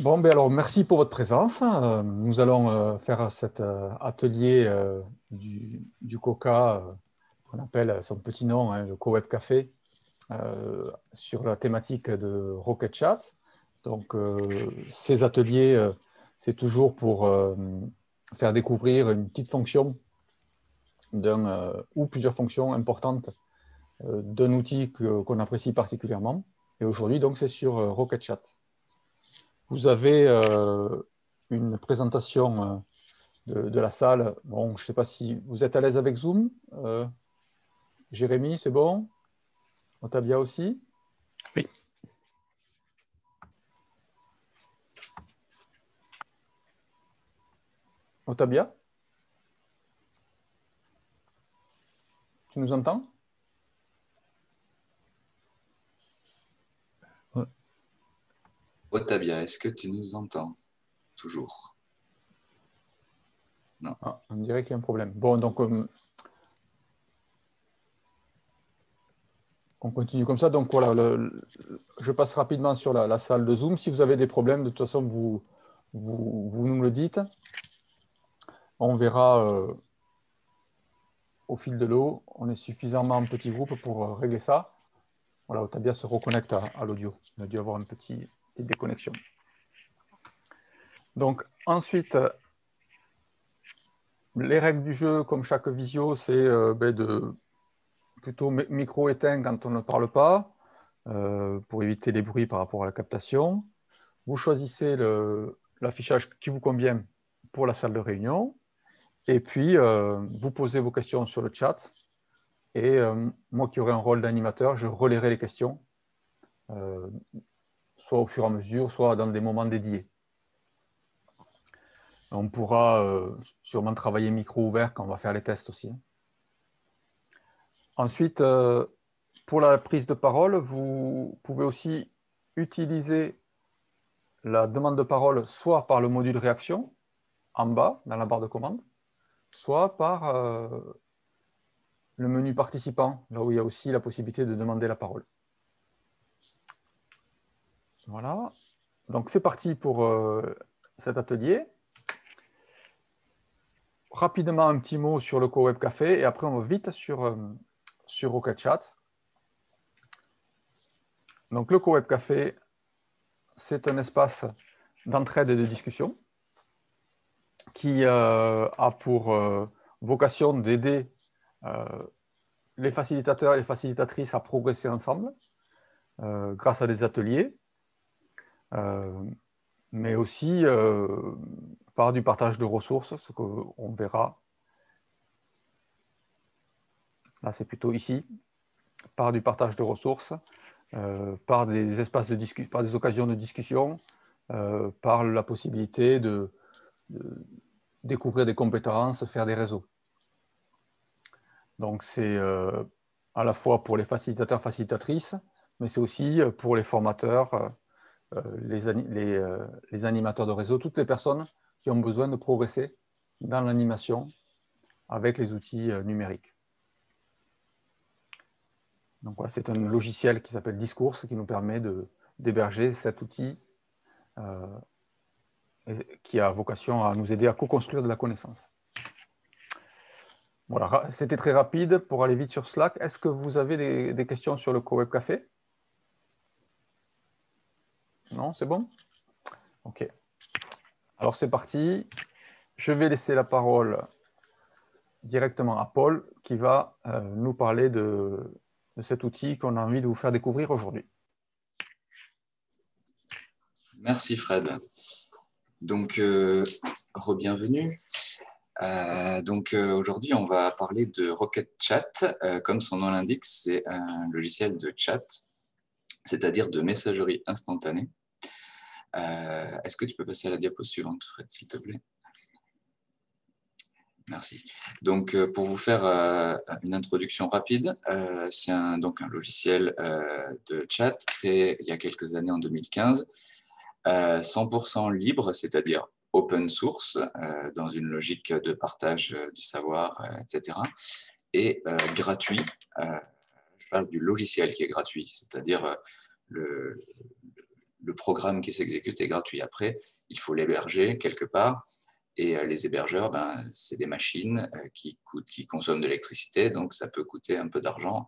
Bon, ben alors merci pour votre présence. Euh, nous allons euh, faire cet euh, atelier du, COCA, qu'on appelle son petit nom, hein, le CoWeb Café, sur la thématique de Rocket Chat. Donc, ces ateliers, c'est toujours pour faire découvrir une petite fonction d'un ou plusieurs fonctions importantes d'un outil qu'on apprécie particulièrement. Et aujourd'hui, donc, c'est sur Rocket Chat. Vous avez euh, une présentation euh, de, la salle. Bon, je ne sais pas si vous êtes à l'aise avec Zoom. Euh, Jérémy, c'est bon? Otabia aussi? Oui. Otabia Tu nous entends? Otavia, est-ce que tu nous entends toujours? Non. Ah, on dirait qu'il y a un problème. Bon, donc euh, on continue comme ça. Donc voilà, je passe rapidement sur la, salle de Zoom. Si vous avez des problèmes, de toute façon, vous, nous le dites. On verra euh, au fil de l'eau. On est suffisamment en petit groupe pour euh, régler ça. Voilà, Otabia se reconnecte à, à l'audio. Il a dû avoir un petit, déconnexion. Donc ensuite, les règles du jeu, comme chaque visio, c'est euh, ben, de plutôt micro éteint quand on ne parle pas, euh, pour éviter les bruits par rapport à la captation. Vous choisissez l'affichage qui vous convient pour la salle de réunion. Et puis, euh, vous posez vos questions sur le chat. Et moi qui aurai un rôle d'animateur, je relayerai les questions soit au fur et à mesure, soit dans des moments dédiés. On pourra euh, sûrement travailler micro ouvert quand on va faire les tests aussi. Ensuite, euh, pour la prise de parole, vous pouvez aussi utiliser la demande de parole soit par le module réaction, en bas, dans la barre de commande, soit par euh, le menu participant, là où il y a aussi la possibilité de demander la parole. Voilà. Donc c'est parti pour euh, cet atelier. Rapidement un petit mot sur le CoWeb Café et après on va vite sur, euh, sur Rocket Chat. Donc le CoWeb Café, c'est un espace d'entraide et de discussion qui euh, a pour vocation d'aider les facilitateurs et les facilitatrices à progresser ensemble grâce à des ateliers euh, mais aussi euh, par du partage de ressources, ce qu'on verra. Là, c'est plutôt ici, par du partage de ressources, euh, par des espaces de discussion, par des occasions de discussion, par la possibilité de, découvrir des compétences, faire des réseaux. Donc c'est à la fois pour les facilitateurs, facilitatrices, mais c'est aussi pour les formateurs euh, euh, les, animateurs de réseau, toutes les personnes qui ont besoin de progresser dans l'animation avec les outils euh, numériques. Donc c'est un logiciel qui s'appelle Discourse qui nous permet d'héberger cet outil qui a vocation à nous aider à co-construire de la connaissance. Voilà, c'était très rapide pour aller vite sur Slack. Est-ce que vous avez des, des questions sur le CoWeb Café? Non, c'est bon? Ok. Alors c'est parti. Je vais laisser la parole directement à Paul qui va euh, nous parler de, cet outil qu'on a envie de vous faire découvrir aujourd'hui. Merci Fred. Donc, euh, re-bienvenue. Euh, donc aujourd'hui, on va parler de Rocket Chat. comme son nom l'indique, c'est un logiciel de chat, c'est-à-dire de messagerie instantanée. Euh, est-ce que tu peux passer à la diapo suivante, Fred, s'il te plaît? Merci. Donc, euh, pour vous faire euh, une introduction rapide, c'est un, donc un logiciel de chat créé il y a quelques années, en 2015, 100% libre, c'est-à-dire open source, dans une logique de partage du savoir, etc., et gratuit. je parle du logiciel qui est gratuit, c'est-à-dire le, le programme qui s'exécute est gratuit. Après, il faut l'héberger quelque part. Et les hébergeurs, ben, c'est des machines qui, coûtent, qui consomment de l'électricité, donc ça peut coûter un peu d'argent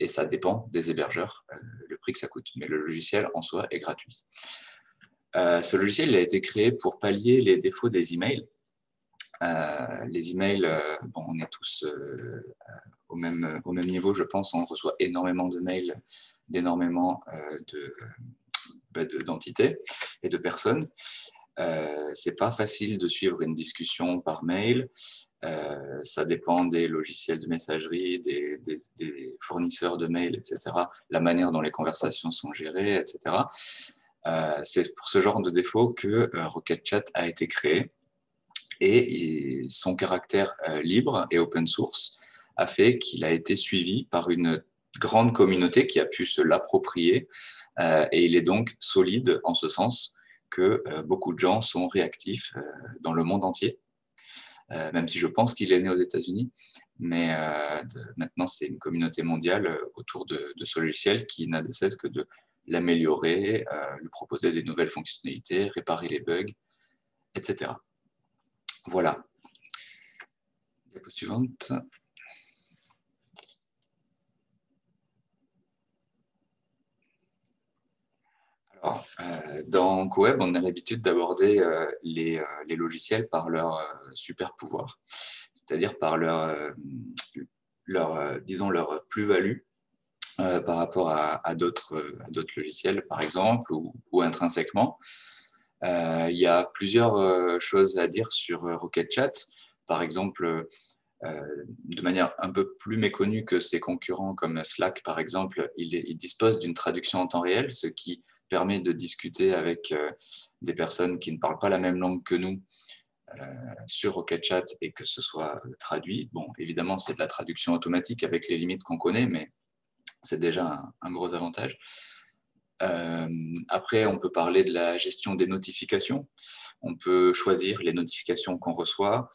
et ça dépend des hébergeurs, le prix que ça coûte. Mais le logiciel en soi est gratuit. ce logiciel a été créé pour pallier les défauts des emails. Euh, les emails, bon, on est tous au, même, au même niveau, je pense. On reçoit énormément de mails d'énormément de, d'entités et de personnes. Euh, c'est pas facile de suivre une discussion par mail. Euh, ça dépend des logiciels de messagerie, des, fournisseurs de mails, etc. La manière dont les conversations sont gérées, etc. Euh, c'est pour ce genre de défaut que Rocket Chat a été créé. Et, son caractère libre et open source a fait qu'il a été suivi par une grande communauté qui a pu se l'approprier euh, et il est donc solide en ce sens que euh, beaucoup de gens sont réactifs euh, dans le monde entier, même si je pense qu'il est né aux États-Unis. Mais maintenant, c'est une communauté mondiale autour de, ce logiciel qui n'a de cesse que de l'améliorer, lui proposer des nouvelles fonctionnalités, réparer les bugs, etc. Voilà. Diapo suivante. Dans CoWeb, on a l'habitude d'aborder euh, euh, les, logiciels par leur super pouvoir, c'est-à-dire par leur, leur disons, leur plus-value par rapport à, d'autres logiciels, par exemple, ou, intrinsèquement. il y a plusieurs choses à dire sur Rocket Chat. Par exemple, de manière un peu plus méconnue que ses concurrents comme Slack, par exemple, il dispose d'une traduction en temps réel, ce qui permet de discuter avec euh, des personnes qui ne parlent pas la même langue que nous euh, sur Rocket Chat et que ce soit traduit. Bon, évidemment, c'est de la traduction automatique avec les limites qu'on connaît, mais c'est déjà un, gros avantage. Euh, après, on peut parler de la gestion des notifications. On peut choisir les notifications qu'on reçoit,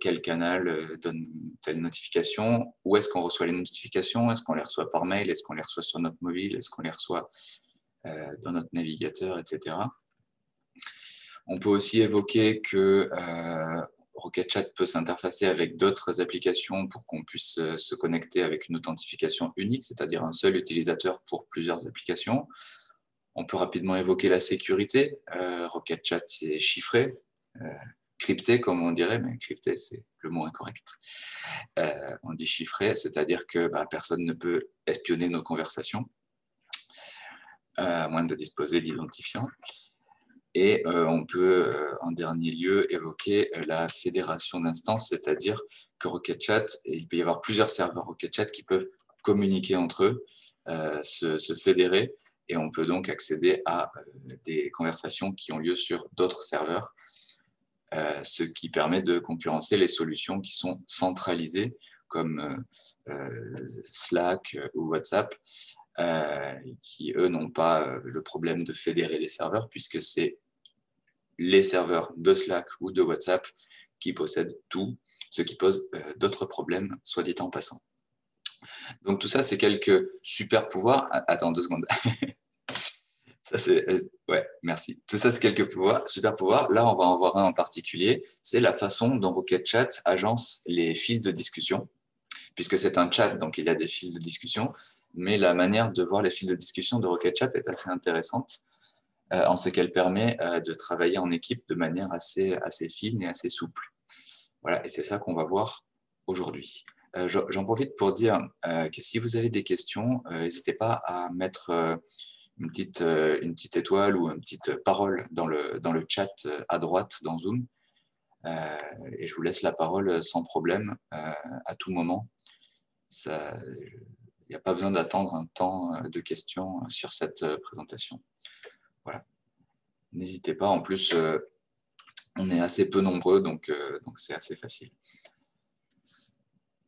quel canal donne telle notification, où est-ce qu'on reçoit les notifications, est-ce qu'on les reçoit par mail, est-ce qu'on les reçoit sur notre mobile, est-ce qu'on les reçoit euh, dans notre navigateur, etc. On peut aussi évoquer que euh, Rocket Chat peut s'interfacer avec d'autres applications pour qu'on puisse euh, se connecter avec une authentification unique, c'est-à-dire un seul utilisateur pour plusieurs applications. On peut rapidement évoquer la sécurité. Rocket Chat, c'est chiffré, crypté comme on dirait, mais crypté, c'est le mot incorrect. on dit chiffré, c'est-à-dire que bah, personne ne peut espionner nos conversations à moins de disposer d'identifiants. Et euh, on peut, euh, en dernier lieu, évoquer euh, la fédération d'instances, c'est-à-dire que RocketChat, il peut y avoir plusieurs serveurs RocketChat qui peuvent communiquer entre eux, se, fédérer, et on peut donc accéder à des conversations qui ont lieu sur d'autres serveurs, ce qui permet de concurrencer les solutions qui sont centralisées, comme Slack ou WhatsApp, qui, eux, n'ont pas euh, le problème de fédérer les serveurs, puisque c'est les serveurs de Slack ou de WhatsApp qui possèdent tout, ce qui pose euh, d'autres problèmes, soit dit en passant. Donc tout ça, c'est quelques super pouvoirs. Ah, attends deux secondes. ça, c'est, ouais, merci. Tout ça, c'est quelques pouvoirs, super pouvoirs. Là, on va en voir un en particulier. C'est la façon dont Rocket Chat agence les fils de discussion, puisque c'est un chat, donc il y a des fils de discussion mais la manière de voir les fils de discussion de Rocket Chat est assez intéressante euh, en ce qu'elle permet euh, de travailler en équipe de manière assez, fine et assez souple. Voilà, et c'est ça qu'on va voir aujourd'hui. Euh, j'en profite pour dire que si vous avez des questions, n'hésitez pas à mettre une, petite, une petite étoile ou une petite parole dans le, dans le chat à droite dans Zoom. et je vous laisse la parole sans problème à tout moment. N'y a pas besoin d'attendre un temps euh, de questions euh, sur cette euh, présentation. Voilà. N'hésitez pas. En plus, on est assez peu nombreux, donc donc c'est assez facile.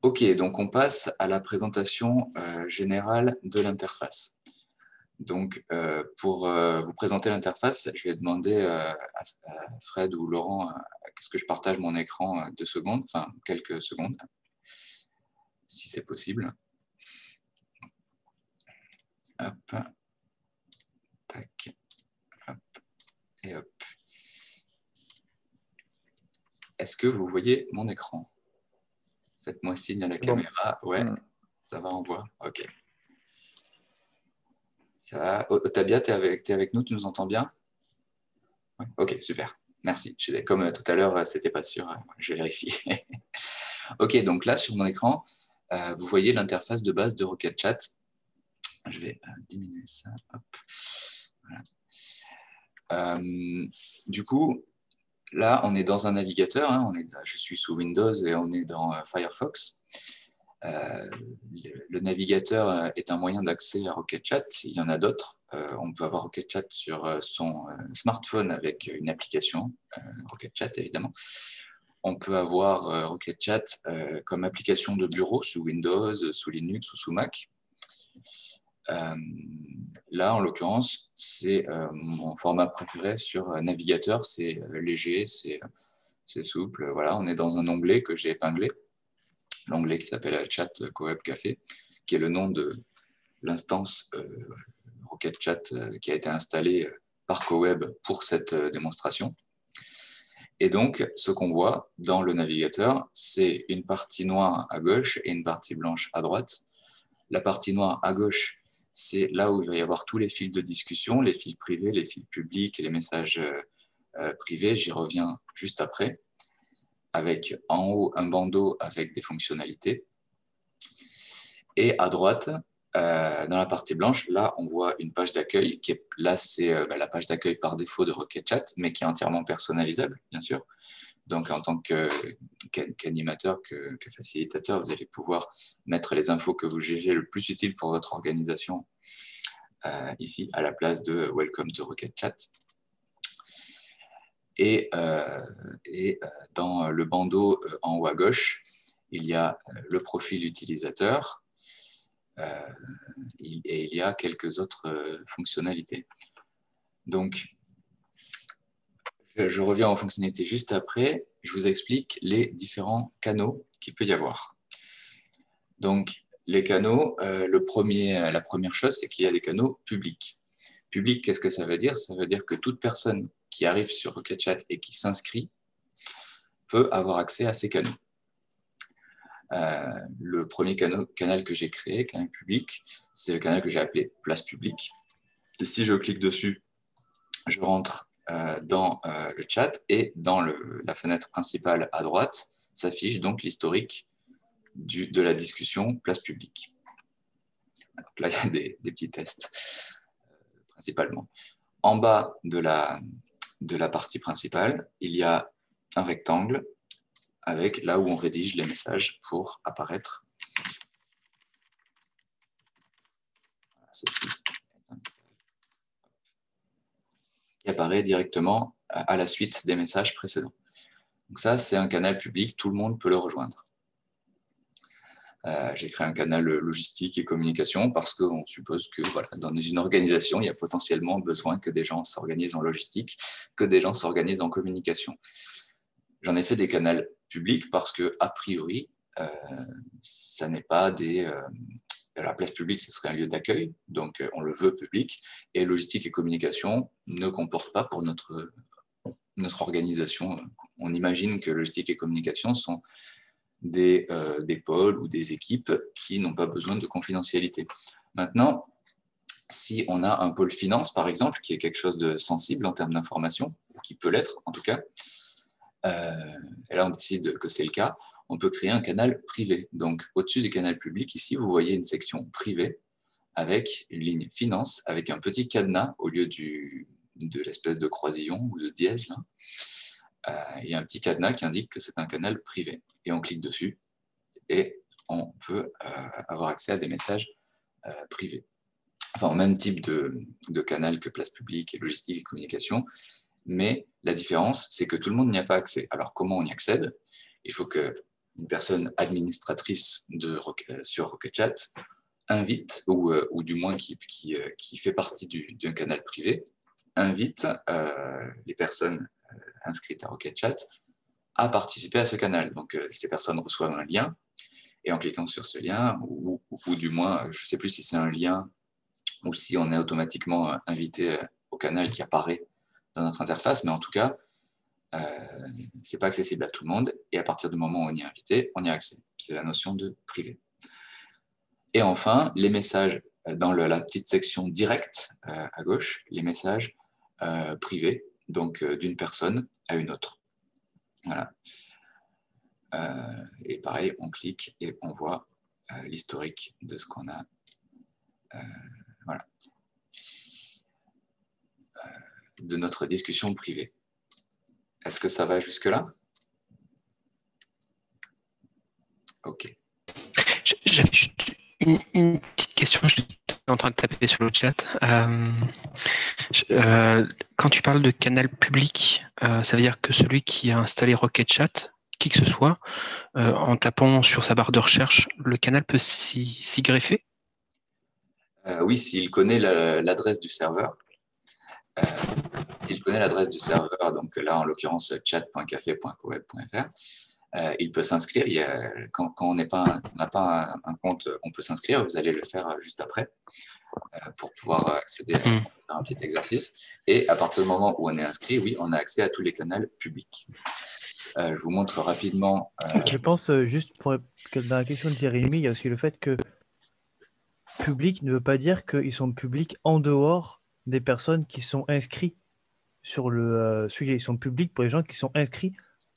Ok, donc on passe à la présentation générale de l'interface. Donc, pour vous présenter l'interface, je vais demander à, Fred ou Laurent qu'est-ce que je partage mon écran deux secondes, enfin quelques secondes, si c'est possible. Hop. Tac. Hop. Et. Est-ce que vous voyez mon écran? Faites-moi signe à la caméra. Ouais, mm. ça va, on voit. OK. Ça va. Oh, Tabia, tu es avec, nous Tu nous entends bien? OK, super. Merci. Comme euh, tout à l'heure, euh, c'était pas sûr, hein. je vérifie. OK, donc là, sur mon écran, euh, vous voyez l'interface de base de Rocket Chat je vais euh, diminuer ça. du coup, là, on est dans un navigateur. Hein. je suis sous Windows et on est dans Firefox. le navigateur est un moyen d'accès à Rocket Chat. Il y en a d'autres. on peut avoir Rocket Chat sur son smartphone avec une application, Rocket Chat évidemment on peut avoir euh, Rocket Chat euh, comme application de bureau sous Windows, sous Linux ou sous Mac. Euh, là, en l'occurrence, c'est mon format préféré sur navigateur. C'est léger, c'est souple. Voilà, on est dans un onglet que j'ai épinglé, l'onglet qui s'appelle Chat CoWeb Café, qui est le nom de l'instance Rocket Chat qui a été installée par CoWeb pour cette démonstration. Et donc, ce qu'on voit dans le navigateur, c'est une partie noire à gauche et une partie blanche à droite. La partie noire à gauche, c'est là où il va y avoir tous les fils de discussion, les fils privés, les fils publics et les messages euh, euh, privés. J'y reviens juste après, avec en haut un bandeau avec des fonctionnalités. Et à droite, euh, dans la partie blanche, là, on voit une page d'accueil qui est là, c'est bah, la page d'accueil par défaut de Rocket Chat, mais qui est entièrement personnalisable, bien sûr. Donc, en tant qu'animateur, que, facilitateur, vous allez pouvoir mettre les infos que vous jugez le plus utile pour votre organisation euh, ici, à la place de Welcome to Rocket Chat. Et, et dans le bandeau en haut à gauche, il y a le profil utilisateur, euh, et il y a quelques autres euh, fonctionnalités. Donc, je reviens aux fonctionnalités juste après. Je vous explique les différents canaux qu'il peut y avoir. Donc, les canaux, euh, le premier, la première chose, c'est qu'il y a des canaux publics. Public, qu'est-ce que ça veut dire? Ça veut dire que toute personne qui arrive sur RocketChat et qui s'inscrit peut avoir accès à ces canaux. Euh, le premier canal, que j'ai créé, canal public, c'est le canal que j'ai appelé Place publique. Et si je clique dessus, je rentre euh, dans euh, le chat et dans la fenêtre principale à droite s'affiche donc l'historique de la discussion Place publique. là, il y a des, petits tests, principalement. En bas de la, de la partie principale, il y a un rectangle avec là où on rédige les messages pour apparaître. Ceci qui apparaît directement à la suite des messages précédents. Donc ça, c'est un canal public, tout le monde peut le rejoindre. Euh, j'ai créé un canal logistique et communication parce qu'on suppose que dans une organisation, il y a potentiellement besoin que des gens s'organisent en logistique, que des gens s'organisent en communication. J'en ai fait des canaux publics parce que, a priori, euh, ça n'est pas des. Euh, la place publique, ce serait un lieu d'accueil, donc euh, on le veut public, et logistique et communication ne comportent pas pour notre, notre organisation. On imagine que logistique et communication sont des, pôles ou des équipes qui n'ont pas besoin de confidentialité. Maintenant, si on a un pôle finance, par exemple, qui est quelque chose de sensible en termes d'information, qui peut l'être en tout cas, euh, et là on décide que c'est le cas, on peut créer un canal privé. Donc au-dessus du canal public, ici, vous voyez une section privée avec une ligne finance, avec un petit cadenas au lieu de l'espèce de croisillon ou de dièse. Euh, il y a un petit cadenas qui indique que c'est un canal privé. Et on clique dessus et on peut euh, avoir accès à des messages privés. Enfin, même type de, de, canal que place publique et logistique et communication, mais la différence, c'est que tout le monde n'y a pas accès. Alors, comment on y accède? Il faut qu'une personne administratrice de, euh, sur RocketChat invite, ou, euh, ou du moins qui, qui, euh, fait partie d'un canal privé, invite les personnes inscrites à RocketChat à participer à ce canal. Donc, ces personnes reçoivent un lien, et en cliquant sur ce lien, ou, ou du moins, je ne sais plus si c'est un lien ou si on est automatiquement invité au canal qui apparaît dans notre interface, mais en tout cas, c'est pas accessible à tout le monde. Et à partir du moment où on y est invité, on y a accès. C'est la notion de privé. Et enfin, les messages dans la petite section directe à gauche, les messages privés, donc d'une personne à une autre. Voilà. et pareil, on clique et on voit l'historique de ce qu'on a. voilà. de notre discussion privée. Est-ce que ça va jusque-là? Ok. J'avais juste une, petite question, je suis en train de taper sur le chat. Euh, euh, quand tu parles de canal public, euh, ça veut dire que celui qui a installé Rocket Chat, qui que ce soit, en tapant sur sa barre de recherche, le canal peut s'y greffer? Oui, s'il connaît l'adresse du serveur. S'il connaît l'adresse du serveur, donc là en l'occurrence chat.café.coeb.fr, euh, il peut s'inscrire. Quand, on n'a pas, pas un, compte, on peut s'inscrire. Vous allez le faire euh, juste après euh, pour pouvoir accéder à, hmm. un petit exercice. Et à partir du moment où on est inscrit, oui, on a accès à tous les canaux publics. je vous montre rapidement. Je pense juste pour, que dans la question de Jérémy, il y a aussi le fait que public ne veut pas dire qu'ils sont publics en dehors des personnes qui sont inscrites sur le sujet. Ils sont publics pour les gens qui sont inscrits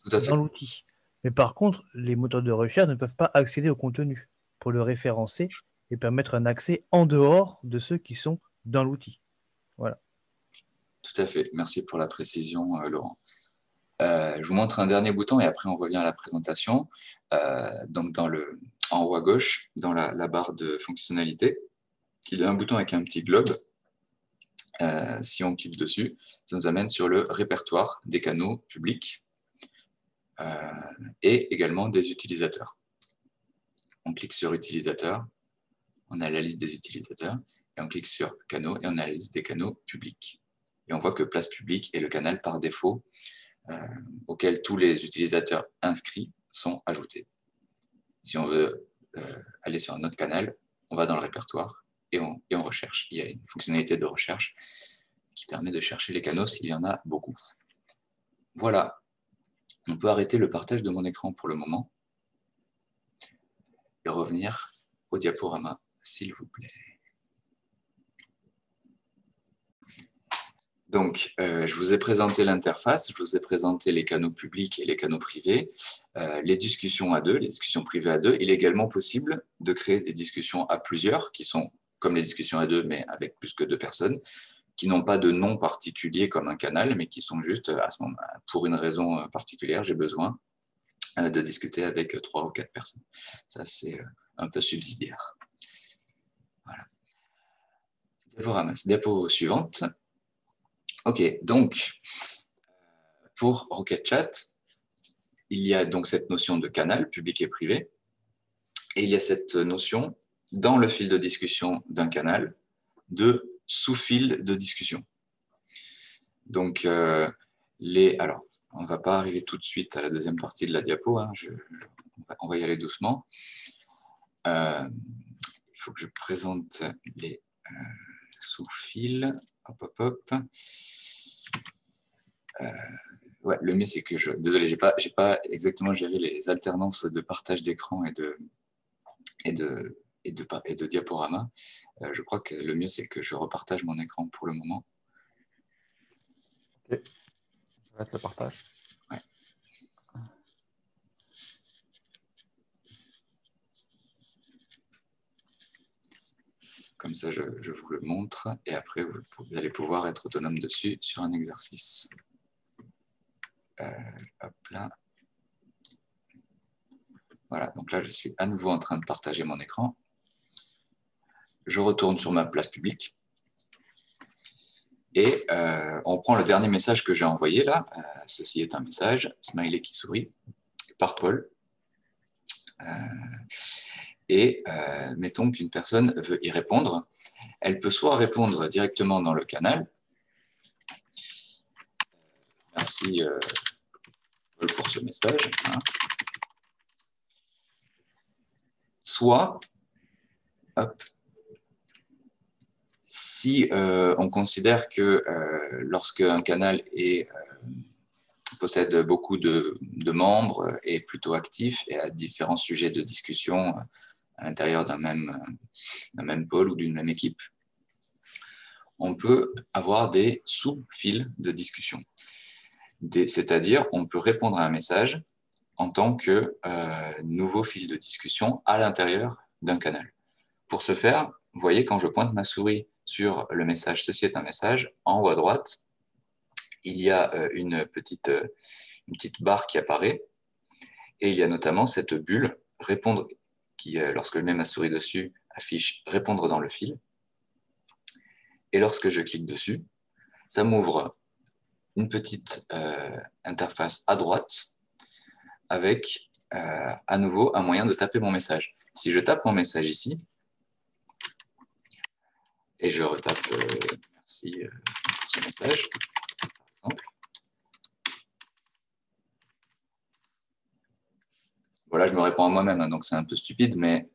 dans l'outil. Mais par contre, les moteurs de recherche ne peuvent pas accéder au contenu pour le référencer et permettre un accès en dehors de ceux qui sont dans l'outil. Voilà. Tout à fait. Merci pour la précision, euh, Laurent. Euh, je vous montre un dernier bouton et après on revient à la présentation. Euh, donc dans le, en haut à gauche, dans la, barre de fonctionnalité, il y a un bouton avec un petit globe. Si on clique dessus, ça nous amène sur le répertoire des canaux publics euh, et également des utilisateurs. On clique sur utilisateur, on a la liste des utilisateurs, et on clique sur canaux et on a la liste des canaux publics. Et on voit que place publique est le canal par défaut euh, auquel tous les utilisateurs inscrits sont ajoutés. Si on veut euh, aller sur un autre canal, on va dans le répertoire et on, recherche. Il y a une fonctionnalité de recherche qui permet de chercher les canaux s'il y en a beaucoup. Voilà, on peut arrêter le partage de mon écran pour le moment et revenir au diaporama, s'il vous plaît. Donc, euh, je vous ai présenté l'interface, je vous ai présenté les canaux publics et les canaux privés, euh, les discussions à deux, les discussions privées à deux. Il est également possible de créer des discussions à plusieurs, qui sont comme les discussions à deux, mais avec plus que deux personnes qui n'ont pas de nom particulier comme un canal, mais qui sont juste, à ce moment, pour une raison euh, particulière, j'ai besoin euh, de discuter avec trois ou quatre personnes. Ça, c'est euh, un peu subsidiaire. Voilà. Diapo suivante. OK, donc, pour Rocket Chat, il y a donc cette notion de canal public et privé, et il y a cette notion dans le fil de discussion d'un canal de sous-fil de discussion. Donc, euh, les, alors, on ne va pas arriver tout de suite à la deuxième partie de la diapo, hein, on va y aller doucement. Euh, il faut que je présente les euh, sous-fils. Hop, hop, hop. ouais, le mieux, c'est que je. Désolé, je n'ai pas, pas exactement géré les alternances de partage d'écran et de, et de, et de, et de diaporama. Euh, je crois que le mieux, c'est que je repartage mon écran pour le moment. Ok. Je vais mettre le partage. Ouais. Comme ça, je, je, vous le montre et après, vous, vous, allez pouvoir être autonome dessus sur un exercice. Euh, hop là. Voilà, donc là, je suis à nouveau en train de partager mon écran je retourne sur ma place publique et euh, on prend le dernier message que j'ai envoyé là. Euh, ceci est un message, smiley qui sourit, par Paul. Euh, et mettons qu'une personne veut y répondre. Elle peut soit répondre directement dans le canal. Merci Paul pour ce message. Hein. Soit, hop, si euh, on considère que euh, lorsque un canal euh, possède beaucoup de, membres, est plutôt actif et a différents sujets de discussion à l'intérieur d'un même, même pôle ou d'une même équipe, on peut avoir des sous-fils de discussion. C'est-à-dire, on peut répondre à un message en tant que nouveau fil de discussion à l'intérieur d'un canal. Pour ce faire, vous voyez, quand je pointe ma souris sur le message « Ceci est un message », en haut à droite, il y a euh, une, petite, euh, une petite barre qui apparaît et il y a notamment cette bulle « Répondre » qui, lorsque je mets ma souris dessus, affiche « Répondre dans le fil ». Et lorsque je clique dessus, ça m'ouvre une petite interface à droite avec euh, à nouveau un moyen de taper mon message. Si je tape mon message ici, et je retape euh, merci euh, pour ce message, par exemple. Voilà, je me réponds à moi-même, hein, donc c'est un peu stupide, mais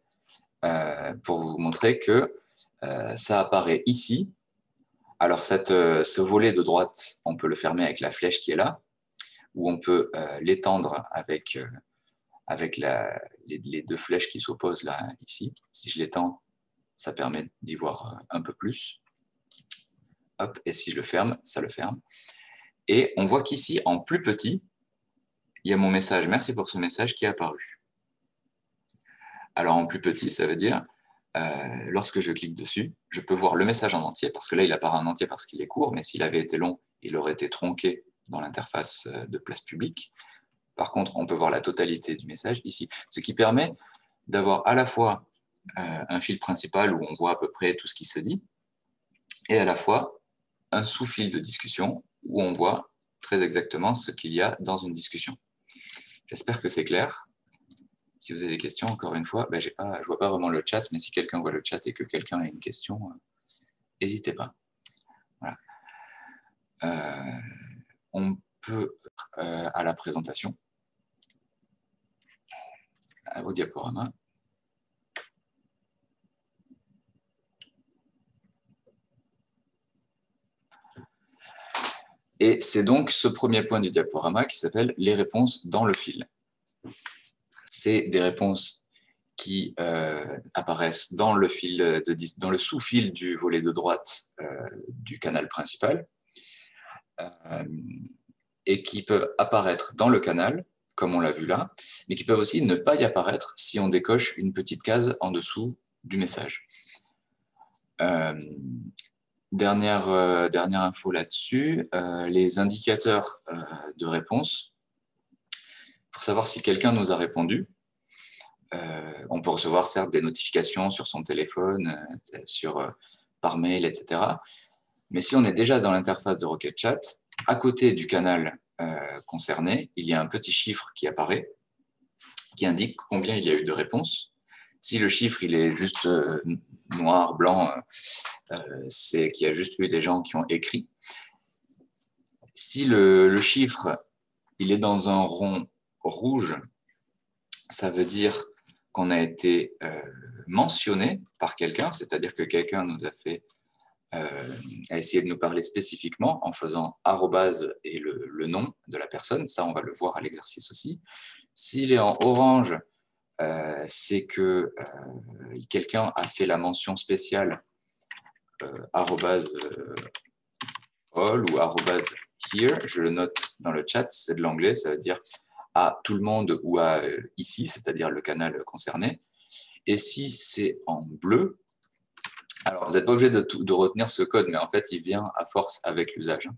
pour vous montrer que ça apparaît ici. Alors, cette, ce volet de droite, on peut le fermer avec la flèche qui est là où on peut euh, l'étendre avec, euh, avec les, deux flèches qui s'opposent là, ici. Si je l'étends, ça permet d'y voir euh, un peu plus. Hop, et si je le ferme, ça le ferme. Et on voit qu'ici, en plus petit, il y a mon message. Merci pour ce message qui est apparu. Alors, en plus petit, ça veut dire, lorsque je clique dessus, je peux voir le message en entier, parce que là, il apparaît en entier parce qu'il est court, mais s'il avait été long, il aurait été tronqué dans l'interface euh, de place publique. Par contre, on peut voir la totalité du message ici, ce qui permet d'avoir à la fois euh, un fil principal où on voit à peu près tout ce qui se dit, et à la fois un sous-fil de discussion où on voit très exactement ce qu'il y a dans une discussion. J'espère que c'est clair. Si vous avez des questions, encore une fois, ben, je ne vois pas vraiment le chat, mais si quelqu'un voit le chat et que quelqu'un a une question, euh, n'hésitez pas. Voilà on peut euh, à la présentation, au diaporama. Et c'est donc ce premier point du diaporama qui s'appelle les réponses dans le fil. C'est des réponses qui euh, apparaissent dans le, sous-fil du volet de droite euh, du canal principal. Euh, et qui peuvent apparaître dans le canal, comme on l'a vu là, mais qui peuvent aussi ne pas y apparaître si on décoche une petite case en dessous du message. Euh, dernière, euh, dernière info là-dessus, les indicateurs de réponse. Pour savoir si quelqu'un nous a répondu, on peut recevoir certes des notifications sur son téléphone, sur, par mail, etc. Mais si on est déjà dans l'interface de Rocket Chat, à côté du canal euh, concerné, il y a un petit chiffre qui apparaît, qui indique combien il y a eu de réponses. Si le chiffre il est juste euh, noir, blanc, euh, c'est qu'il y a juste eu des gens qui ont écrit. Si le, le chiffre il est dans un rond rouge, ça veut dire qu'on a été mentionné par quelqu'un, c'est-à-dire que quelqu'un nous a fait euh, à essayer de nous parler spécifiquement en faisant arrobase et le, nom de la personne. Ça, on va le voir à l'exercice aussi. S'il est en orange, euh, c'est que euh, quelqu'un a fait la mention spéciale arrobase all ou arrobase here. Je le note dans le chat, c'est de l'anglais, ça veut dire à tout le monde ou à ici, c'est-à-dire le canal concerné. Et si c'est en bleu, alors, vous n'êtes pas obligé de, retenir ce code, mais en fait, il vient à force avec l'usage.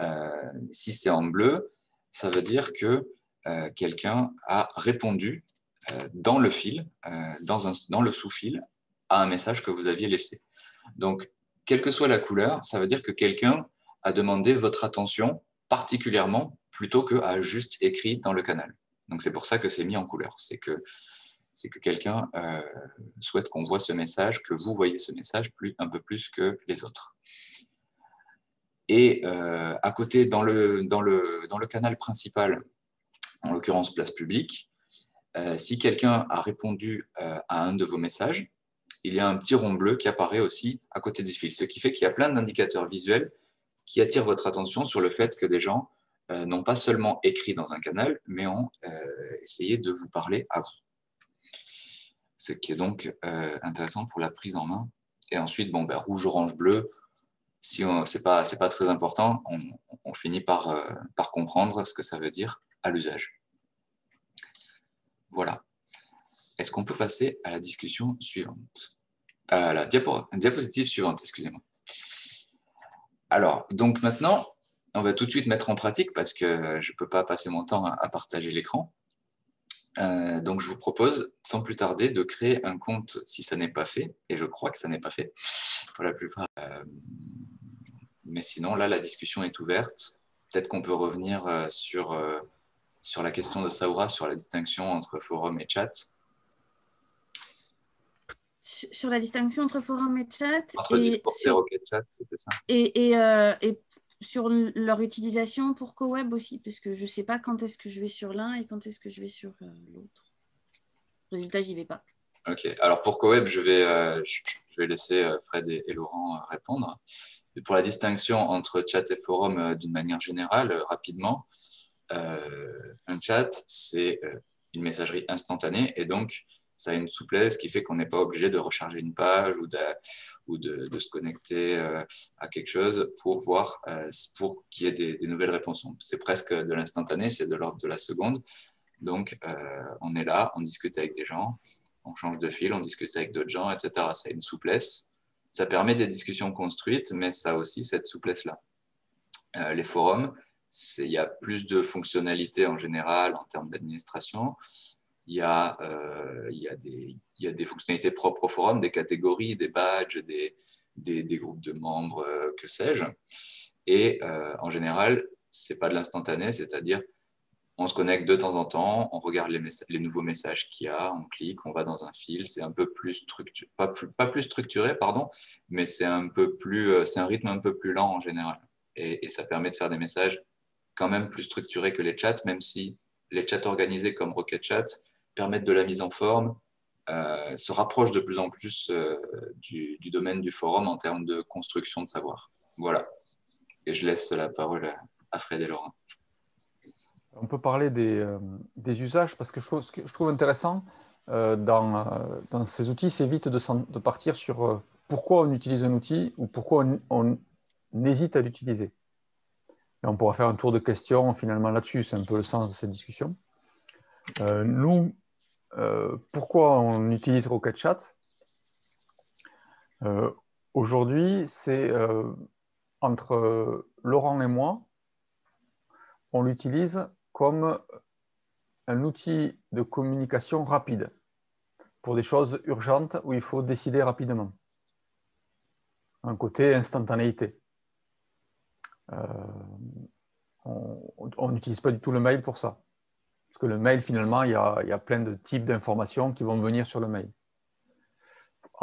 Euh, si c'est en bleu, ça veut dire que euh, quelqu'un a répondu euh, dans le fil, dans, dans, le sous-fil, à un message que vous aviez laissé. Donc, quelle que soit la couleur, ça veut dire que quelqu'un a demandé votre attention particulièrement plutôt qu'à juste écrit dans le canal. Donc, c'est pour ça que c'est mis en couleur. C'est que c'est que quelqu'un euh, souhaite qu'on voit ce message, que vous voyez ce message plus, un peu plus que les autres. Et euh, à côté, dans le, dans, le, dans le canal principal, en l'occurrence place publique, euh, si quelqu'un a répondu à un de vos messages, il y a un petit rond bleu qui apparaît aussi à côté du fil, ce qui fait qu'il y a plein d'indicateurs visuels qui attirent votre attention sur le fait que des gens non pas seulement écrit dans un canal, mais ont essayé de vous parler à vous. Ce qui est donc intéressant pour la prise en main. Et ensuite, bon, ben, rouge, orange, bleu, si ce n'est pas, pas très important, on, finit par comprendre ce que ça veut dire à l'usage. Voilà. Est-ce qu'on peut passer à la discussion suivante? À la diapositive suivante, excusez-moi. Alors, donc maintenant, on va tout de suite mettre en pratique parce que je ne peux pas passer mon temps à, partager l'écran. Euh, donc, je vous propose, sans plus tarder, de créer un compte si ça n'est pas fait. Et je crois que ça n'est pas fait pour la plupart. Euh, mais sinon, là, la discussion est ouverte. Peut-être qu'on peut revenir euh, sur, sur la question de Saura, sur la distinction entre forum et chat. Sur la distinction entre forum et chat. Entre et et chat, c'était ça? Et, et, et sur leur utilisation pour CoWeb aussi, parce que je ne sais pas quand est-ce que je vais sur l'un et quand est-ce que je vais sur euh, l'autre. Résultat, j'y vais pas. Ok, alors pour CoWeb, je vais, euh, je, vais laisser euh, Fred et, Laurent répondre. Pour la distinction entre chat et forum d'une manière générale, rapidement, un chat, c'est une messagerie instantanée et donc ça a une souplesse qui fait qu'on n'est pas obligé de recharger une page ou de, se connecter euh, à quelque chose pour voir, euh, pour qu'il y ait des, nouvelles réponses. C'est presque de l'instantané, c'est de l'ordre de la seconde. Donc, euh, on est là, on discute avec des gens, on change de fil, on discute avec d'autres gens, etc. Ça a une souplesse. Ça permet des discussions construites, mais ça a aussi cette souplesse-là. les forums, il y a plus de fonctionnalités en général en termes d'administration. Il y, a, euh, il, il y, a des, fonctionnalités propres au forum, des catégories, des badges, des, des, groupes de membres, euh, que sais-je. Et euh, en général, ce n'est pas de l'instantané, c'est-à-dire on se connecte de temps en temps, on regarde les, les nouveaux messages qu'il y a, on clique, on va dans un fil, c'est un peu plus structuré, pas plus, pas plus structuré, pardon, mais c'est un peu plus, c'est un rythme un peu plus lent en général. Et, ça permet de faire des messages quand même plus structurés que les chats, même si les chats organisés comme Rocket Chat permettre de la mise en forme, euh, se rapproche de plus en plus euh, du, domaine du forum en termes de construction de savoir. Voilà. Et je laisse la parole à, Fred et Laurent. On peut parler des, euh, usages parce que je ce que je trouve intéressant dans, ces outils, c'est vite de, partir sur pourquoi on utilise un outil ou pourquoi on hésite à l'utiliser. On pourra faire un tour de questions finalement là-dessus, c'est un peu le sens de cette discussion. nous, euh, pourquoi on utilise Rocket Chat? Euh, Aujourd'hui, c'est euh, entre Laurent et moi, on l'utilise comme un outil de communication rapide pour des choses urgentes où il faut décider rapidement. Un côté instantanéité. On n'utilise pas du tout le mail pour ça. Parce que le mail, finalement, il y a, plein de types d'informations qui vont venir sur le mail.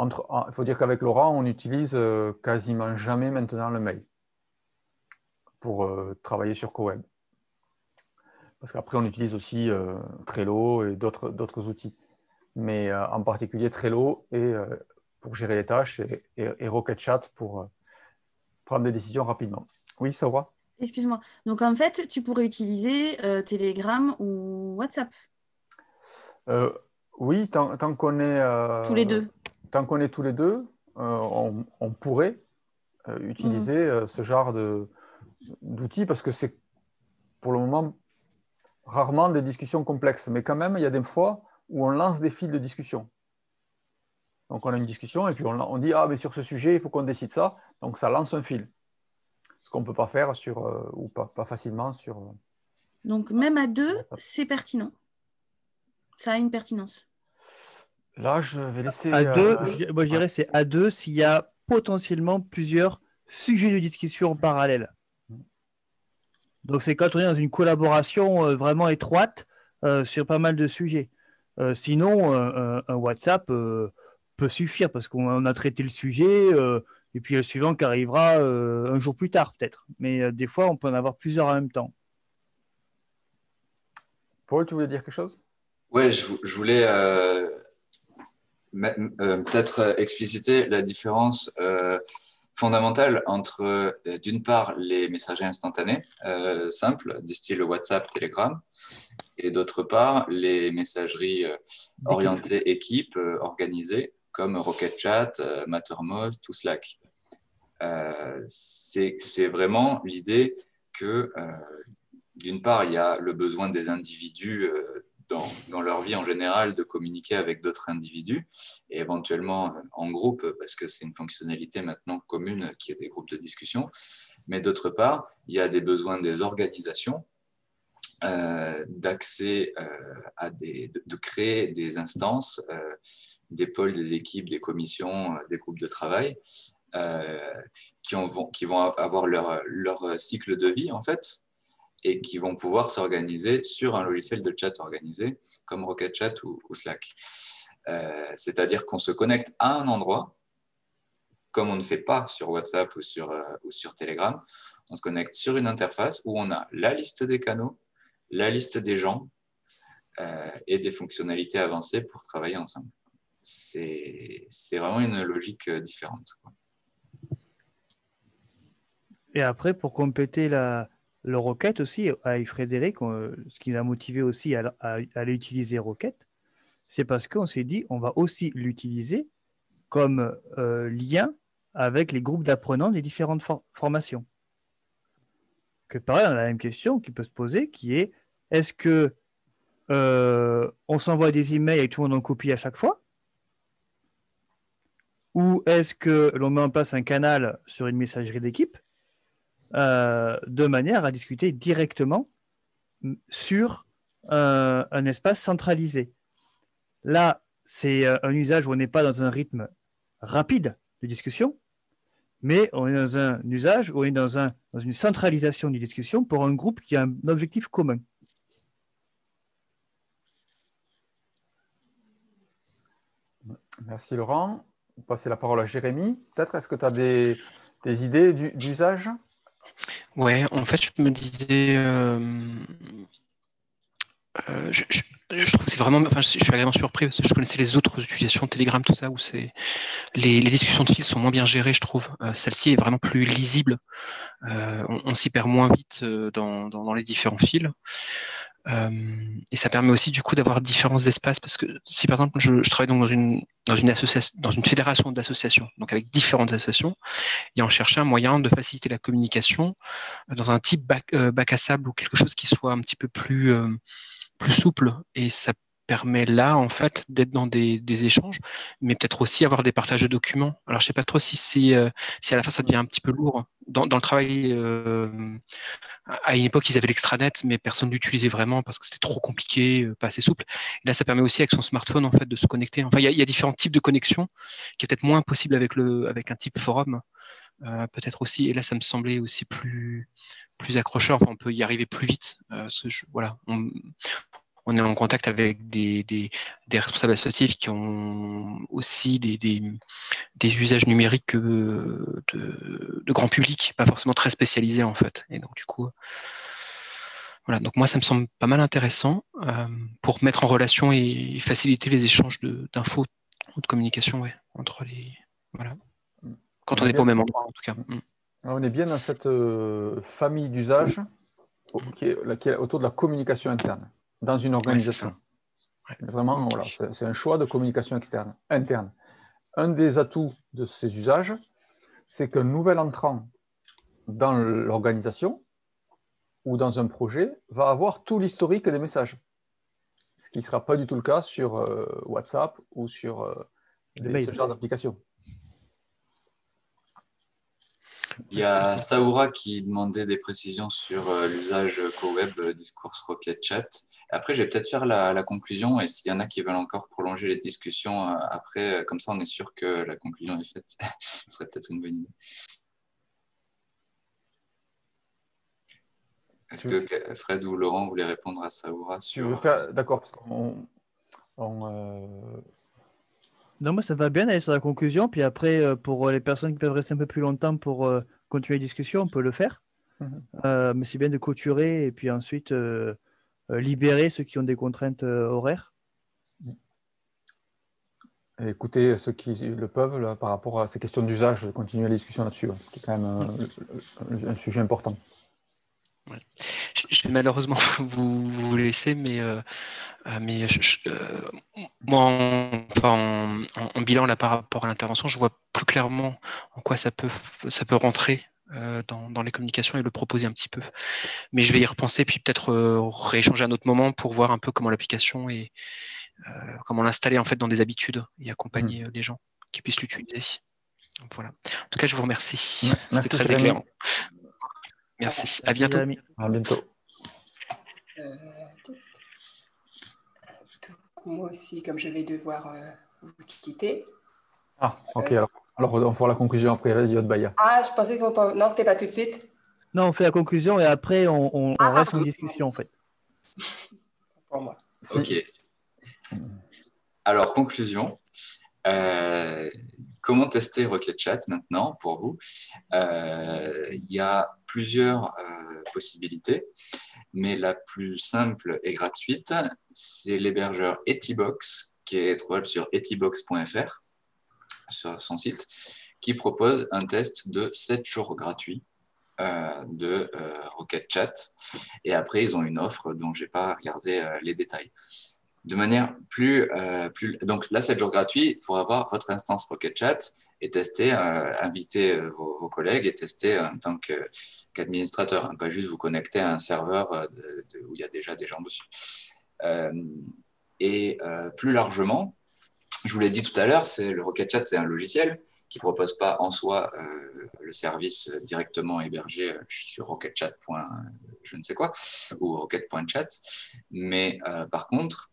il faut dire qu'avec Laurent, on n'utilise euh, quasiment jamais maintenant le mail pour euh, travailler sur CoWeb. Parce qu'après, on utilise aussi euh, Trello et d'autres outils. Mais en particulier Trello et, pour gérer les tâches et, et, Chat pour prendre des décisions rapidement. Oui, ça va Excuse-moi. Donc en fait, tu pourrais utiliser euh, Telegram ou WhatsApp. Euh, oui, tant, qu'on est euh, tous les deux. Tant qu'on est tous les deux, on, pourrait utiliser mhm. ce genre d'outils parce que c'est pour le moment rarement des discussions complexes, mais quand même, il y a des fois où on lance des fils de discussion. Donc on a une discussion et puis on, on dit ah mais sur ce sujet il faut qu'on décide ça, donc ça lance un fil qu'on ne peut pas faire sur, euh, ou pas, pas, facilement sur. Euh, Donc même à deux, c'est pertinent. Ça a une pertinence. Là, je vais laisser. À deux, euh, moi je dirais c'est à deux s'il y a potentiellement plusieurs sujets de discussion en parallèle. Donc c'est quand on est dans une collaboration vraiment étroite sur pas mal de sujets. sinon, un WhatsApp peut suffire parce qu'on a traité le sujet, et puis le suivant qui arrivera euh, un jour plus tard peut-être. Mais euh, des fois, on peut en avoir plusieurs en même temps. Paul, tu voulais dire quelque chose? Oui, je, voulais euh, peut-être expliciter la différence fondamentale entre, d'une part, les messageries instantanées euh, simples, du style WhatsApp, Telegram, et d'autre part, les messageries orientées équipe, organisées, comme Rocket Chat, Mattermost ou Slack. C'est vraiment l'idée que, d'une part, il y a le besoin des individus dans, leur vie en général de communiquer avec d'autres individus et éventuellement en groupe parce que c'est une fonctionnalité maintenant commune qui est des groupes de discussion. Mais d'autre part, il y a des besoins des organisations euh, d'accès euh, à des, de, créer des instances, euh, des pôles, des équipes, des commissions, des groupes de travail qui, ont, qui vont avoir leur, cycle de vie en fait et qui vont pouvoir s'organiser sur un logiciel de chat organisé comme Rocket Chat ou, Slack. Euh, c'est-à-dire qu'on se connecte à un endroit, comme on ne fait pas sur WhatsApp ou sur, euh, ou sur Telegram. On se connecte sur une interface où on a la liste des canaux, la liste des gens euh, et des fonctionnalités avancées pour travailler ensemble. C'est vraiment une logique différente. Et après, pour compléter la, le Rocket aussi, avec Frédéric, ce qui nous a motivé aussi à, aller utiliser Rocket, c'est parce qu'on s'est dit on va aussi l'utiliser comme euh, lien avec les groupes d'apprenants des différentes formations. Que pareil, on a la même question qui peut se poser, qui est est-ce que euh, on s'envoie des emails et tout le monde en copie à chaque fois? Ou est-ce que l'on met en place un canal sur une messagerie d'équipe? Euh, de manière à discuter directement sur euh, un espace centralisé. Là, c'est euh, un usage où on n'est pas dans un rythme rapide de discussion, mais on est dans un usage où on est dans, un, dans une centralisation de discussion pour un groupe qui a un objectif commun. Merci Laurent. On va passer la parole à Jérémy. Peut-être, est-ce que tu as des, des idées d'usage? Ouais, en fait, je me disais. Euh, euh, je, trouve c'est vraiment. Enfin, je, suis agréablement surpris parce que je connaissais les autres utilisations de Telegram, tout ça, où c'est les, discussions de fil sont moins bien gérées, je trouve. Euh, celle-ci est vraiment plus lisible. on, s'y perd moins vite dans, les différents fils. Euh, et ça permet aussi du coup d'avoir différents espaces parce que si par exemple je, travaille donc dans une dans une fédération d'associations donc avec différentes associations et en chercher un moyen de faciliter la communication euh, dans un type bac, euh, bac à sable ou quelque chose qui soit un petit peu plus plus souple. Et ça permet là, en fait, d'être dans des, échanges, mais peut-être aussi avoir des partages de documents. Alors, je sais pas trop si, si, euh, si à la fin ça devient un petit peu lourd. Dans, le travail, euh, à une époque, ils avaient l'extranet, mais personne l'utilisait vraiment parce que c'était trop compliqué, euh, pas assez souple. Là, ça permet aussi avec son smartphone, en fait, de se connecter. Enfin, il y a, différents types de connexions qui est peut-être moins possible avec, le, avec un type forum. Peut-être aussi, et là ça me semblait aussi plus, plus accrocheur, on peut y arriver plus vite. Voilà, on est en contact avec des, des, responsables associatifs qui ont aussi des, des usages numériques de, de, grand public, pas forcément très spécialisés en fait. Et donc du coup, voilà. Donc moi, ça me semble pas mal intéressant euh, pour mettre en relation et faciliter les échanges d'infos ou de communication, ouais, entre les voilà. Quand on n'est pas au même endroit, en tout cas. Mm. On est bien dans cette euh, famille d'usages autour de la communication interne dans une organisation. Vraiment, voilà, c'est un choix de communication externe, interne. Un des atouts de ces usages, c'est qu'un nouvel entrant dans l'organisation ou dans un projet va avoir tout l'historique des messages. Ce qui ne sera pas du tout le cas sur euh, WhatsApp ou sur euh, ce genre d'application. Il y a Saoura qui demandait des précisions sur euh, l'usage co-web euh, Discourse Rocket Chat. Après, je vais peut-être faire la, conclusion et s'il y en a qui veulent encore prolonger les discussions euh, après, comme ça on est sûr que la conclusion est faite. Ce serait peut-être une bonne idée. Est-ce que Fred ou Laurent voulaient répondre à Saoura sur... D'accord, parce qu'on... Non, moi, ça va bien aller sur la conclusion. Puis après, euh, pour les personnes qui peuvent rester un peu plus longtemps pour euh, continuer la discussion, on peut le faire. Mhm. Euh, mais c'est bien de clôturer et puis ensuite libérer ceux qui ont des contraintes horaires. et écouter ceux qui le peuvent là, par rapport à ces questions d'usage, continuer la discussion là-dessus, qui est quand même euh, un sujet important. Ouais. Je vais malheureusement vous, vous laisser, mais, euh, euh, mais je, euh, moi, en, enfin, en, en, bilan là, par rapport à l'intervention, je vois plus clairement en quoi ça peut, ça peut rentrer euh, dans, dans, les communications et le proposer un petit peu. Mais je vais y repenser, puis peut-être rééchanger à un autre moment pour voir un peu comment l'application et comment l'installer en fait dans des habitudes et accompagner mmh. les gens qui puissent l'utiliser. Voilà. En tout cas, je vous remercie. C'était très éclairant. Merci. À bientôt. À bientôt. Euh, moi aussi, comme je vais devoir euh, vous quitter. Ah, ok. Euh, alors, alors, on fera la conclusion après. Vas-y, Baya. Ah, je pensais que vous... Non, c'était pas tout de suite. Non, on fait la conclusion et après, on, on, ah, on reste en discussion, en fait. Pour moi. Ok. Alors, conclusion. Euh, comment tester Rocket Chat maintenant pour vous euh, Il y a plusieurs euh, possibilités, mais la plus simple et gratuite, c'est l'hébergeur Etibox, qui est trouvable sur etibox.fr, sur son site, qui propose un test de 7 jours gratuits euh, de Rocket Chat. Et après, ils ont une offre dont je n'ai pas regardé les détails de manière plus, euh. Donc là, 7 jours gratuits pour avoir votre instance Rocket Chat et tester, euh, inviter euh, vos, collègues et tester en tant qu'administrateur, hein, pas juste vous connecter à un serveur où il y a déjà des gens dessus. Et plus largement, je vous l'ai dit tout à l'heure, le Rocket Chat, c'est un logiciel qui propose pas en soi le service directement hébergé sur rocketchat. je ne sais quoi ou rocket.chat, mais par contre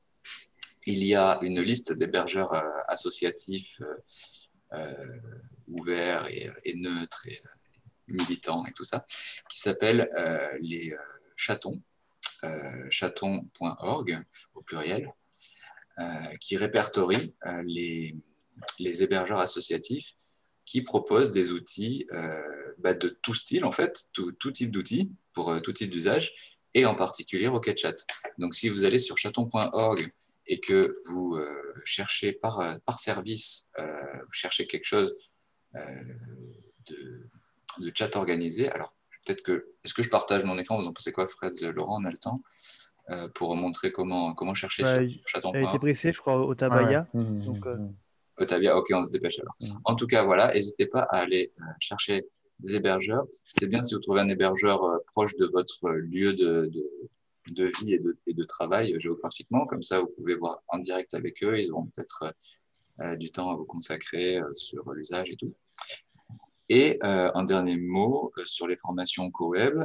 il y a une liste d'hébergeurs euh, associatifs euh, euh, ouverts et, neutres et militants et tout ça, qui s'appelle les chatons, chaton.org au pluriel, qui répertorie les, les, hébergeurs associatifs qui proposent des outils bah, de tout style, en fait, tout, tout type d'outils pour tout type d'usage, et en particulier Rocket Chat. Donc, si vous allez sur chaton.org et que vous euh, cherchez par, euh, par service, euh, vous cherchez quelque chose de, de, chat organisé, alors peut-être que, est-ce que je partage mon écran? Vous en pensez quoi, Fred, Laurent, on a le temps pour montrer comment, comment chercher bah, sur chaton. Elle a été pressée, je crois, au Tabaya. Ouais. Mmh, donc, mmh. Au Tabaya, ok, on se dépêche alors. Mmh. En tout cas, voilà, n'hésitez pas à aller chercher des hébergeurs. C'est bien si vous trouvez un hébergeur proche de votre lieu de, de, de vie et de, travail géographiquement. Comme ça, vous pouvez voir en direct avec eux. Ils auront peut-être euh, du temps à vous consacrer euh, sur l'usage et tout. Et euh, un dernier mot euh, sur les formations co-web.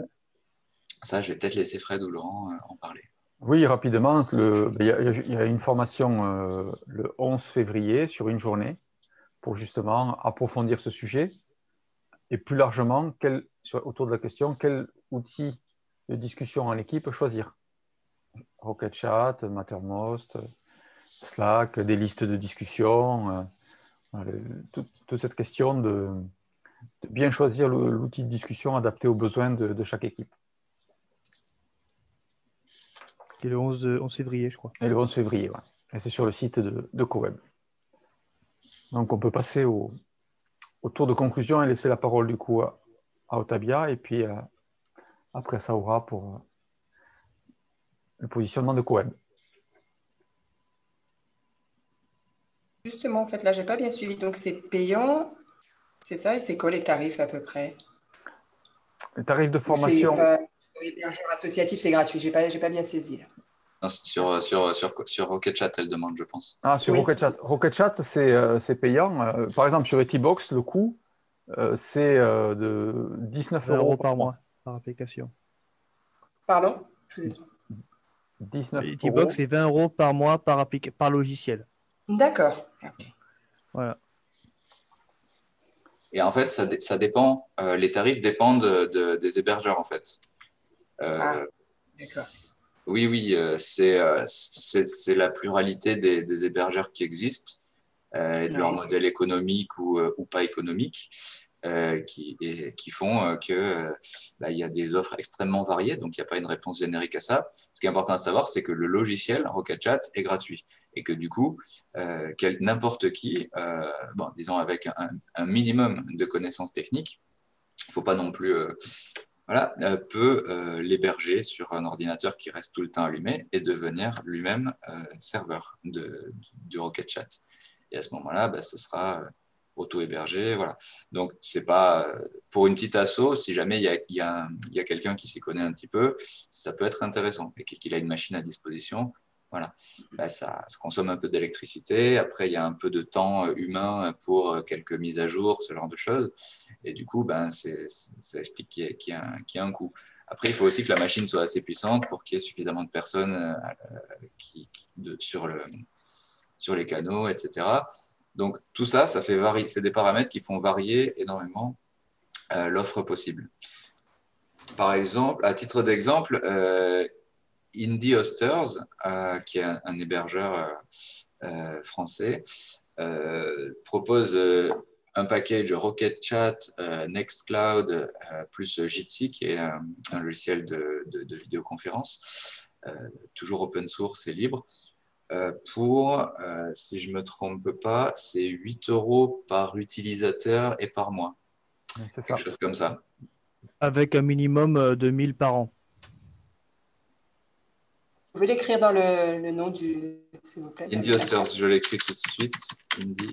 Ça, je vais peut-être laisser Fred ou Laurent euh, en parler. Oui, rapidement. Il y, a une formation euh, le 11 février sur une journée pour justement approfondir ce sujet. Et plus largement, autour de la question, quel outil de discussion en équipe choisir. Rocket Chat, Mattermost, Slack, des listes de discussion, euh, toute, toute, cette question de, de bien choisir l'outil de discussion adapté aux besoins de, de chaque équipe. Et le 11, 11, février, je crois. Et le 11 février, ouais. Et c'est sur le site de, de CoWeb. Donc on peut passer au, au, tour de conclusion et laisser la parole du coup à, à Otabia et puis à, après ça aura pour le positionnement de Cohen. Justement, en fait, là, j'ai pas bien suivi. Donc, c'est payant, c'est ça, et c'est quoi les tarifs à peu près? Les tarifs de formation. Euh, Hébergeur associatif, c'est gratuit. J'ai pas, j'ai pas bien saisi. Non, sur, sur, sur, sur Rocket Chat, elle demande, je pense. Ah, sur oui. Rocket Chat. Rocket Chat, c'est, euh, c'est payant. Euh, par exemple, sur Etibox, le coût, euh, c'est euh, de 19 euros par mois par application. Pardon? 19 Etibox, c'est 20 euros par mois par, par logiciel. D'accord. Okay. Voilà. Et en fait, ça, ça dépend, euh, les tarifs dépendent de, de, des hébergeurs, en fait. Euh, ah, d'accord. Oui, oui, euh, c'est la pluralité des, des, hébergeurs qui existent, euh, de ouais. leur modèle économique ou, ou pas économique. Euh, qui, font euh, que bah, il y a des offres extrêmement variées, donc il n'y a pas une réponse générique à ça. Ce qui est important à savoir, c'est que le logiciel Rocket Chat est gratuit et que du coup, n'importe qui, bon, disons avec un, minimum de connaissances techniques, il ne faut pas non plus voilà, euh, peut euh, l'héberger sur un ordinateur qui reste tout le temps allumé et devenir lui-même euh, serveur de, du Rocket Chat. Et à ce moment-là, bah, ce sera auto-hébergé. Voilà. Donc, c'est pas pour une petite asso, si jamais il y a, y a, quelqu'un qui s'y connaît un petit peu, ça peut être intéressant et qu'il a une machine à disposition. Voilà. Bah, ça, ça, consomme un peu d'électricité. Après, il y a un peu de temps humain pour quelques mises à jour, ce genre de choses. Et du coup, ben, ça explique qu'il y, a un coût. Après, il faut aussi que la machine soit assez puissante pour qu'il y ait suffisamment de personnes euh, qui, sur, le, sur les canaux, etc. Donc, tout ça, ça fait varier. C'est des paramètres qui font varier énormément euh, l'offre possible. Par exemple, à titre d'exemple, euh, Indie Hosters, euh, qui est un, hébergeur français, propose un package Rocket Chat, Nextcloud, plus Jitsi, qui est un, logiciel de, vidéoconférence, euh, toujours open source et libre. Pour, si je ne me trompe pas, c'est 8 euros par utilisateur et par mois. C'est Quelque chose comme ça. Avec un minimum de 1000 par an. Vous pouvez l'écrire dans le, nom du. S'il vous plaît. Indie Hosters, je l'écris tout de suite. Indie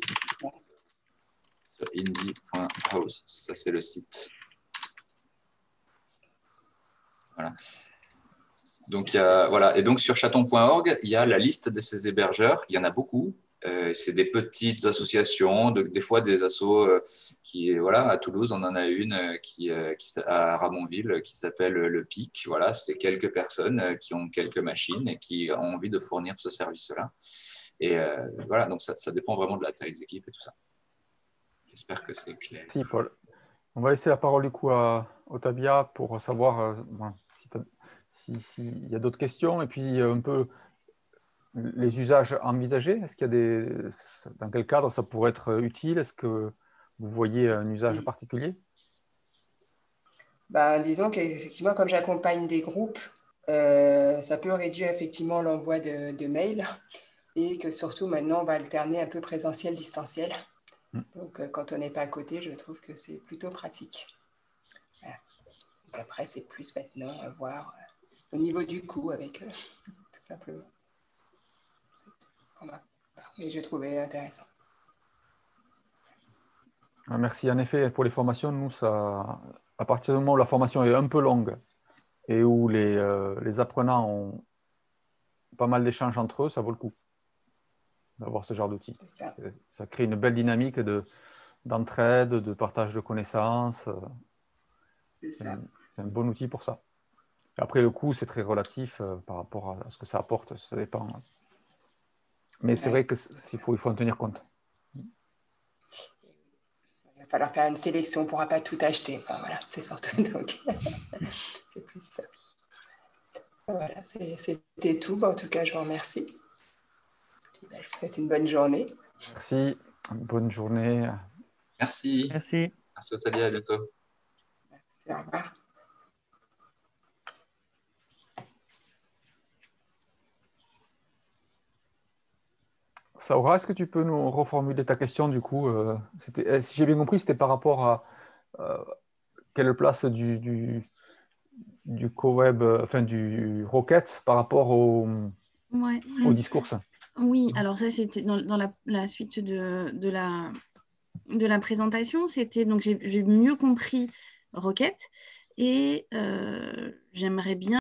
indie.host. Ça, c'est le site. Voilà. Donc, voilà. Et donc, sur chaton.org, il y a la liste de ces hébergeurs. Il y en a beaucoup. Euh, c'est des petites associations, des fois des assos euh, qui, voilà, à Toulouse, on en a une euh, qui, à Ramonville qui s'appelle le PIC. Voilà, c'est quelques personnes qui ont quelques machines et qui ont envie de fournir ce service-là. Et voilà, donc ça, ça dépend vraiment de la taille des équipes et tout ça. J'espère que c'est clair. Si, Paul. On va laisser la parole du coup à Otavia pour savoir euh, s'il si, y a d'autres questions et puis euh, un peu les usages envisagés. Est-ce qu'il y a des. Dans quel cadre ça pourrait être utile? Est-ce que vous voyez un usage particulier? Bah, Disons qu'effectivement, comme j'accompagne des groupes, euh, ça peut réduire effectivement l'envoi de, de mails et que surtout maintenant, on va alterner un peu présentiel-distanciel. Mm. Donc, euh, quand on n'est pas à côté, je trouve que c'est plutôt pratique. Après, c'est plus maintenant à voir euh, au niveau du coût avec eux, tout simplement. Mais j'ai trouvé intéressant. Ah, merci. En effet, pour les formations, nous, ça, à partir du moment où la formation est un peu longue et où les, euh, les apprenants ont pas mal d'échanges entre eux, ça vaut le coup d'avoir ce genre d'outils. Ça. crée une belle dynamique de, d'entraide, de partage de connaissances. C'est un, bon outil pour ça. Après, le coût, c'est très relatif euh, par rapport à ce que ça apporte. Ça dépend. Mais c'est vrai qu'il faut, il faut en tenir compte. Il va falloir faire une sélection. On ne pourra pas tout acheter. Enfin, voilà, c'est surtout. Donc, c'est plus ça. Voilà, c'était tout. en tout cas, je vous remercie. Je vous souhaite une bonne journée. Merci. Bonne journée. Merci. Merci. Merci Otalia, à bientôt. Merci, au revoir. Saura, est-ce que tu peux nous reformuler ta question du coup euh, eh, Si j'ai bien compris, c'était par rapport à euh, quelle place du, du, du co-web, euh, enfin du Rocket par rapport au, au discours? Oui, alors ça, c'était dans, la, suite de, la, de la présentation. C'était donc j'ai mieux compris Rocket et euh, j'aimerais bien